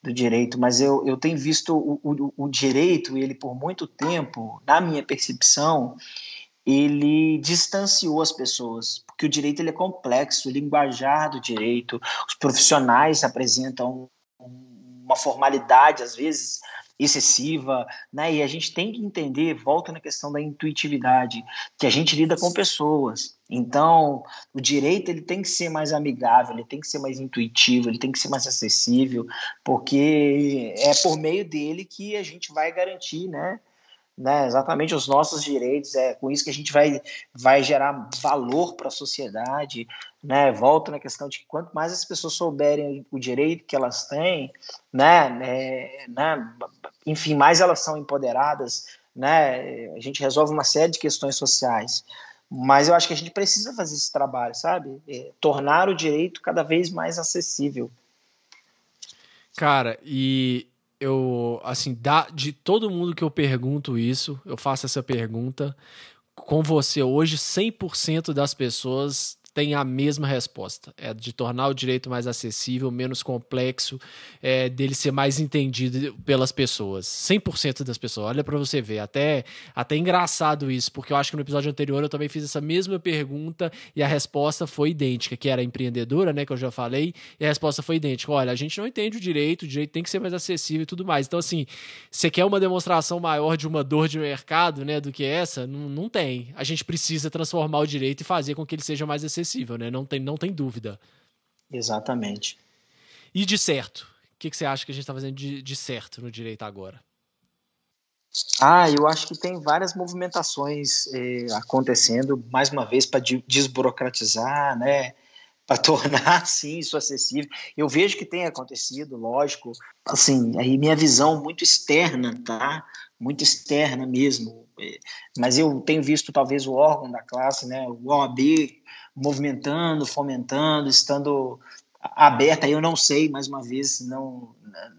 Do direito, mas eu, eu tenho visto o, o, o direito, ele por muito tempo, na minha percepção, ele distanciou as pessoas, porque o direito ele é complexo, o linguajar do direito, os profissionais apresentam uma formalidade, às vezes, excessiva, né? E a gente tem que entender, volta na questão da intuitividade, que a gente lida com pessoas. Então, o direito ele tem que ser mais amigável, ele tem que ser mais intuitivo, ele tem que ser mais acessível, porque é por meio dele que a gente vai garantir, né? Né, exatamente os nossos direitos, é com isso que a gente vai, vai gerar valor para a sociedade, né, volto na questão de que quanto mais as pessoas souberem o direito que elas têm, né, é, né, enfim, mais elas são empoderadas, né, a gente resolve uma série de questões sociais, mas eu acho que a gente precisa fazer esse trabalho, sabe, é, tornar o direito cada vez mais acessível. Cara, e eu, assim, da, de todo mundo que eu pergunto isso, eu faço essa pergunta, com você hoje, 100% das pessoas tem a mesma resposta: é de tornar o direito mais acessível, menos complexo, é, dele ser mais entendido pelas pessoas. 100% das pessoas. Olha para você ver. Até, até engraçado isso, porque eu acho que no episódio anterior eu também fiz essa mesma pergunta e a resposta foi idêntica, que era empreendedora, né, que eu já falei, e a resposta foi idêntica. Olha, a gente não entende o direito, o direito tem que ser mais acessível e tudo mais. Então, assim, você quer uma demonstração maior de uma dor de mercado, né, do que essa? Não, não tem. A gente precisa transformar o direito e fazer com que ele seja mais acessível acessível, né? Não tem, não tem dúvida. Exatamente. E de certo? O que, que você acha que a gente está fazendo de, de certo no direito agora? Ah, eu acho que tem várias movimentações eh, acontecendo, mais uma vez, para desburocratizar, né? Para tornar, sim, isso acessível. Eu vejo que tem acontecido, lógico. Assim, aí minha visão muito externa, tá? Muito externa mesmo. Eh, mas eu tenho visto, talvez, o órgão da classe, né? O OAB movimentando, fomentando, estando aberta. Eu não sei, mais uma vez, não,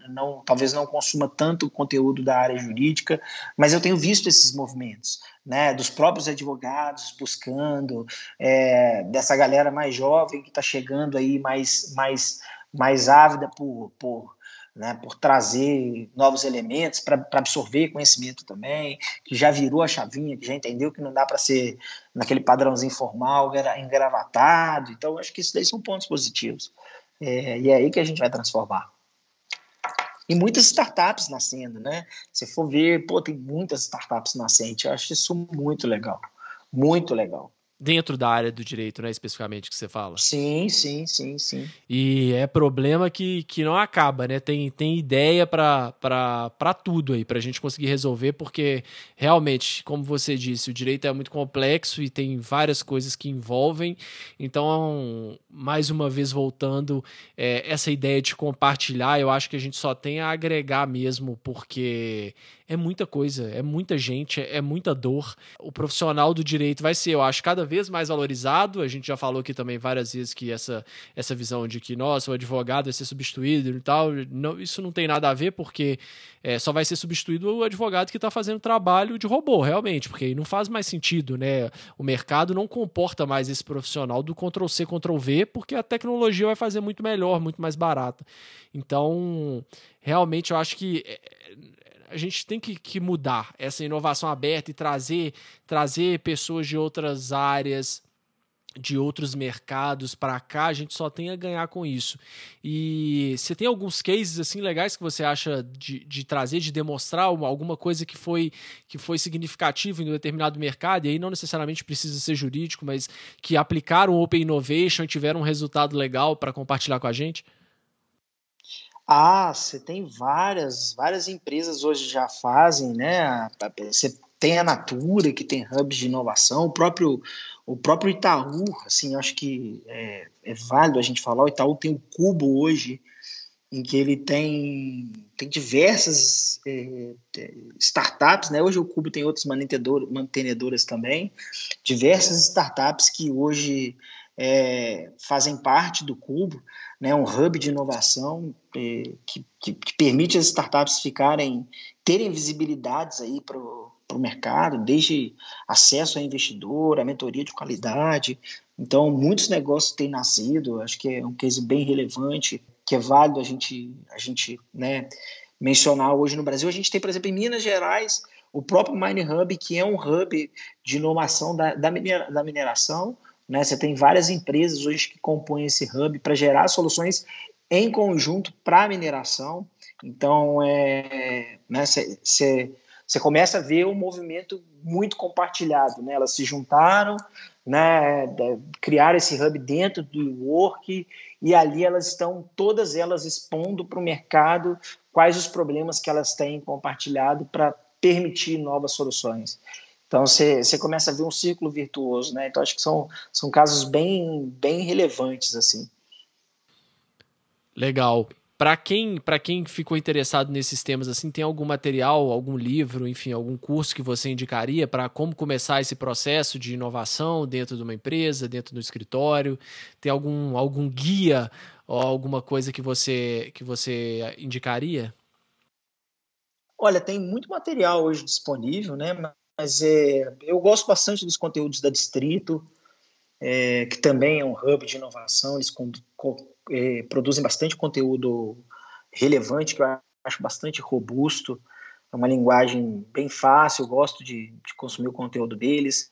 não, talvez não consuma tanto conteúdo da área jurídica, mas eu tenho visto esses movimentos, né, dos próprios advogados buscando, é, dessa galera mais jovem que está chegando aí mais, mais, mais ávida por, por né, por trazer novos elementos para absorver conhecimento também, que já virou a chavinha, que já entendeu que não dá para ser naquele padrãozinho formal, engravatado. Então, acho que isso daí são pontos positivos. É, e é aí que a gente vai transformar. E muitas startups nascendo, né? Se for ver, pô, tem muitas startups nascentes. Eu acho isso muito legal. Muito legal. Dentro da área do direito, né, especificamente que você fala. Sim, sim, sim, sim. E é problema que, que não acaba, né? Tem, tem ideia para tudo aí, para a gente conseguir resolver, porque realmente, como você disse, o direito é muito complexo e tem várias coisas que envolvem. Então, mais uma vez voltando, é, essa ideia de compartilhar, eu acho que a gente só tem a agregar mesmo, porque é muita coisa, é muita gente, é muita dor. O profissional do direito vai ser, eu acho, cada vez mais valorizado. A gente já falou aqui também várias vezes que essa, essa visão de que, nossa, o advogado vai ser substituído e tal, não, isso não tem nada a ver, porque é, só vai ser substituído o advogado que está fazendo trabalho de robô, realmente, porque aí não faz mais sentido, né? O mercado não comporta mais esse profissional do Ctrl-C, Ctrl-V, porque a tecnologia vai fazer muito melhor, muito mais barata. Então, realmente, eu acho que é, a gente tem que, que mudar essa inovação aberta e trazer, trazer pessoas de outras áreas, de outros mercados para cá, a gente só tem a ganhar com isso. E você tem alguns cases assim legais que você acha de, de trazer, de demonstrar uma, alguma coisa que foi que foi significativa em um determinado mercado, e aí não necessariamente precisa ser jurídico, mas que aplicaram Open Innovation e tiveram um resultado legal para compartilhar com a gente? Ah, você tem várias, várias empresas hoje já fazem, né? Você tem a Natura, que tem hubs de inovação, o próprio, o próprio Itaú, assim, acho que é, é válido a gente falar, o Itaú tem o Cubo hoje, em que ele tem, tem diversas é, é startups, né? Hoje o Cubo tem outras mantenedoras também, diversas startups que hoje é, fazem parte do Cubo, né, um hub de inovação é, que, que, que, permite as startups ficarem terem visibilidades aí para o mercado, desde acesso a investidor, a mentoria de qualidade. Então, muitos negócios têm nascido, acho que é um case bem relevante, que é válido a gente, a gente né, mencionar hoje no Brasil. A gente tem, por exemplo, em Minas Gerais, o próprio Mine Hub, que é um hub de inovação da, da, minera, da mineração, né? Você tem várias empresas hoje que compõem esse hub para gerar soluções em conjunto para a mineração. Então, é, né, você começa a ver um movimento muito compartilhado. Né? Elas se juntaram, né, criaram esse hub dentro do Work e ali elas estão, todas elas expondo para o mercado quais os problemas que elas têm compartilhado para permitir novas soluções. Então você, você começa a ver um ciclo virtuoso, né? Então acho que são, são casos bem, bem relevantes assim. Legal. Para quem, quem ficou interessado nesses temas assim, tem algum material, algum livro, enfim, algum curso que você indicaria para como começar esse processo de inovação dentro de uma empresa, dentro do escritório? Tem algum algum guia ou alguma coisa que você que você indicaria? Olha, tem muito material hoje disponível, né? Mas é, eu gosto bastante dos conteúdos da Distrito, é, que também é um hub de inovação, eles com, com, é, produzem bastante conteúdo relevante, que eu acho bastante robusto, é uma linguagem bem fácil, eu gosto de, de consumir o conteúdo deles.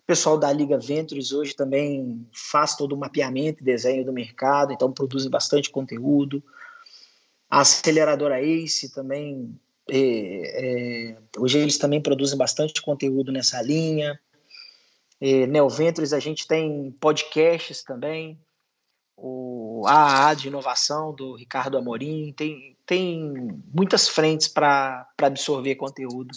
O pessoal da Liga Ventures hoje também faz todo o mapeamento e desenho do mercado, então produzem bastante conteúdo. A aceleradora ACE também é, hoje eles também produzem bastante conteúdo nessa linha. É, Neoventures, a gente tem podcasts também. O AAA de inovação do Ricardo Amorim. Tem, tem muitas frentes para absorver conteúdo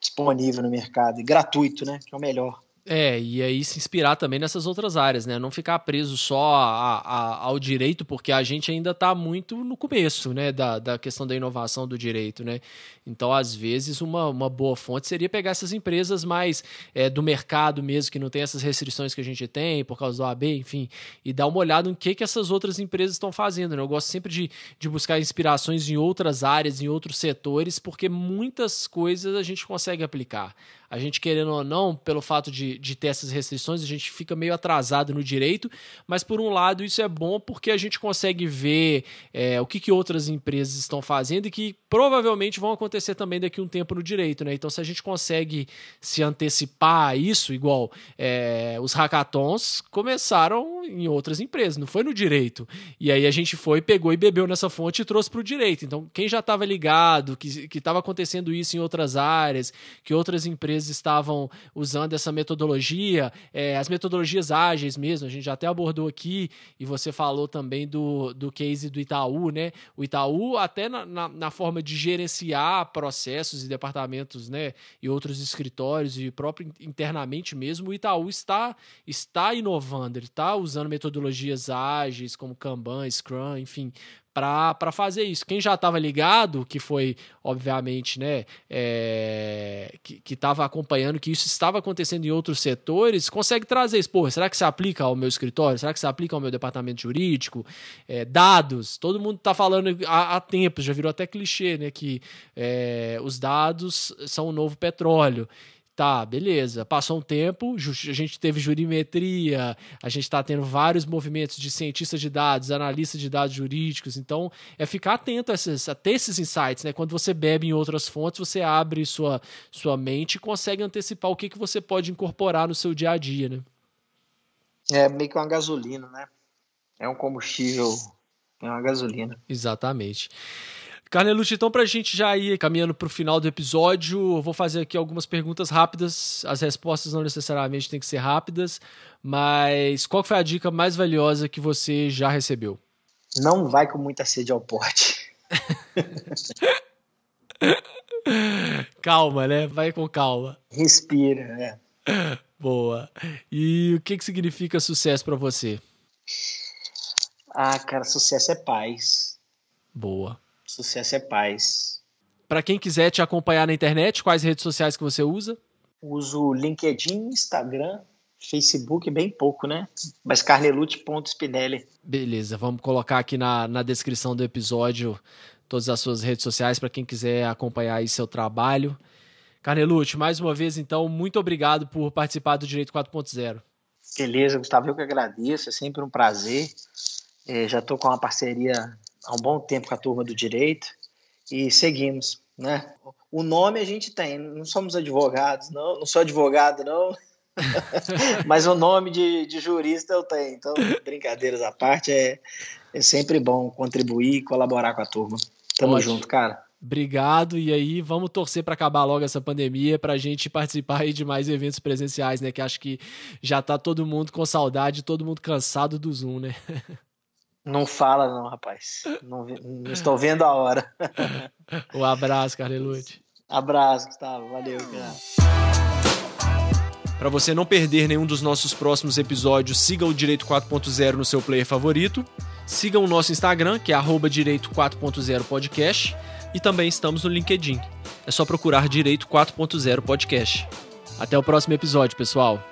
disponível no mercado e gratuito, né? Que é o melhor. É, e aí se inspirar também nessas outras áreas, né? Não ficar preso só a, a, ao direito, porque a gente ainda está muito no começo, né? Da, da questão da inovação do direito, né? Então, às vezes, uma, uma boa fonte seria pegar essas empresas mais é, do mercado mesmo, que não tem essas restrições que a gente tem por causa do AB, enfim, e dar uma olhada no que, que essas outras empresas estão fazendo, né? Eu gosto sempre de, de buscar inspirações em outras áreas, em outros setores, porque muitas coisas a gente consegue aplicar. A gente, querendo ou não, pelo fato de, de ter essas restrições, a gente fica meio atrasado no direito, mas por um lado isso é bom porque a gente consegue ver é, o que, que outras empresas estão fazendo e que provavelmente vão acontecer também daqui a um tempo no direito, né? Então, se a gente consegue se antecipar a isso, igual é, os hackathons começaram em outras empresas, não foi no direito. E aí a gente foi, pegou e bebeu nessa fonte e trouxe para o direito. Então, quem já estava ligado, que estava acontecendo isso em outras áreas, que outras empresas vocês estavam usando essa metodologia, é, as metodologias ágeis mesmo, a gente já até abordou aqui, e você falou também do, do case do Itaú, né? O Itaú, até na, na, na forma de gerenciar processos e departamentos, né? E outros escritórios e próprio internamente mesmo, o Itaú está, está inovando, ele está usando metodologias ágeis como Kanban, Scrum, enfim, para fazer isso. Quem já estava ligado, que foi, obviamente, né, é, que estava acompanhando que isso estava acontecendo em outros setores, consegue trazer isso. Pô, será que se aplica ao meu escritório? Será que se aplica ao meu departamento jurídico? É, dados, todo mundo está falando há, há tempos, já virou até clichê, né, que é, os dados são o novo petróleo. Tá, beleza. Passou um tempo, a gente teve jurimetria, a gente está tendo vários movimentos de cientistas de dados, analistas de dados jurídicos. Então, é ficar atento a, esses, a ter esses insights, né? Quando você bebe em outras fontes, você abre sua, sua mente e consegue antecipar o que, que você pode incorporar no seu dia a dia, né? É meio que uma gasolina, né? É um combustível, é uma gasolina. Exatamente. Carnelucci, então para a gente já ir caminhando para o final do episódio, eu vou fazer aqui algumas perguntas rápidas. As respostas não necessariamente têm que ser rápidas, mas qual foi a dica mais valiosa que você já recebeu? Não vai com muita sede ao porte. calma, né? Vai com calma. Respira, né? Boa. E o que, que significa sucesso para você? Ah, cara, sucesso é paz. Boa. Sucesso é paz. Para quem quiser te acompanhar na internet, quais redes sociais que você usa? Uso LinkedIn, Instagram, Facebook, bem pouco, né? Mas carnelute.spinelli. Beleza, vamos colocar aqui na, na descrição do episódio todas as suas redes sociais para quem quiser acompanhar aí seu trabalho. Carnelute, mais uma vez, então, muito obrigado por participar do Direito 4.0. Beleza, Gustavo, eu que agradeço, é sempre um prazer. É, já estou com uma parceria há um bom tempo com a turma do direito e seguimos, né? O nome a gente tem, não somos advogados, não, não sou advogado, não, mas o nome de, de, jurista eu tenho. Então, brincadeiras à parte, é, é sempre bom contribuir e colaborar com a turma. Tamo Ótimo. junto, cara. Obrigado. E aí, vamos torcer para acabar logo essa pandemia, para a gente participar de mais eventos presenciais, né? Que acho que já tá todo mundo com saudade, todo mundo cansado do Zoom, né? Não fala, não, rapaz. Não, não estou vendo a hora. um abraço, Carlelute. Abraço, Gustavo. Valeu, cara. Para você não perder nenhum dos nossos próximos episódios, siga o Direito 4.0 no seu player favorito. Siga o nosso Instagram, que é Direito 4.0 Podcast. E também estamos no LinkedIn. É só procurar Direito 4.0 Podcast. Até o próximo episódio, pessoal.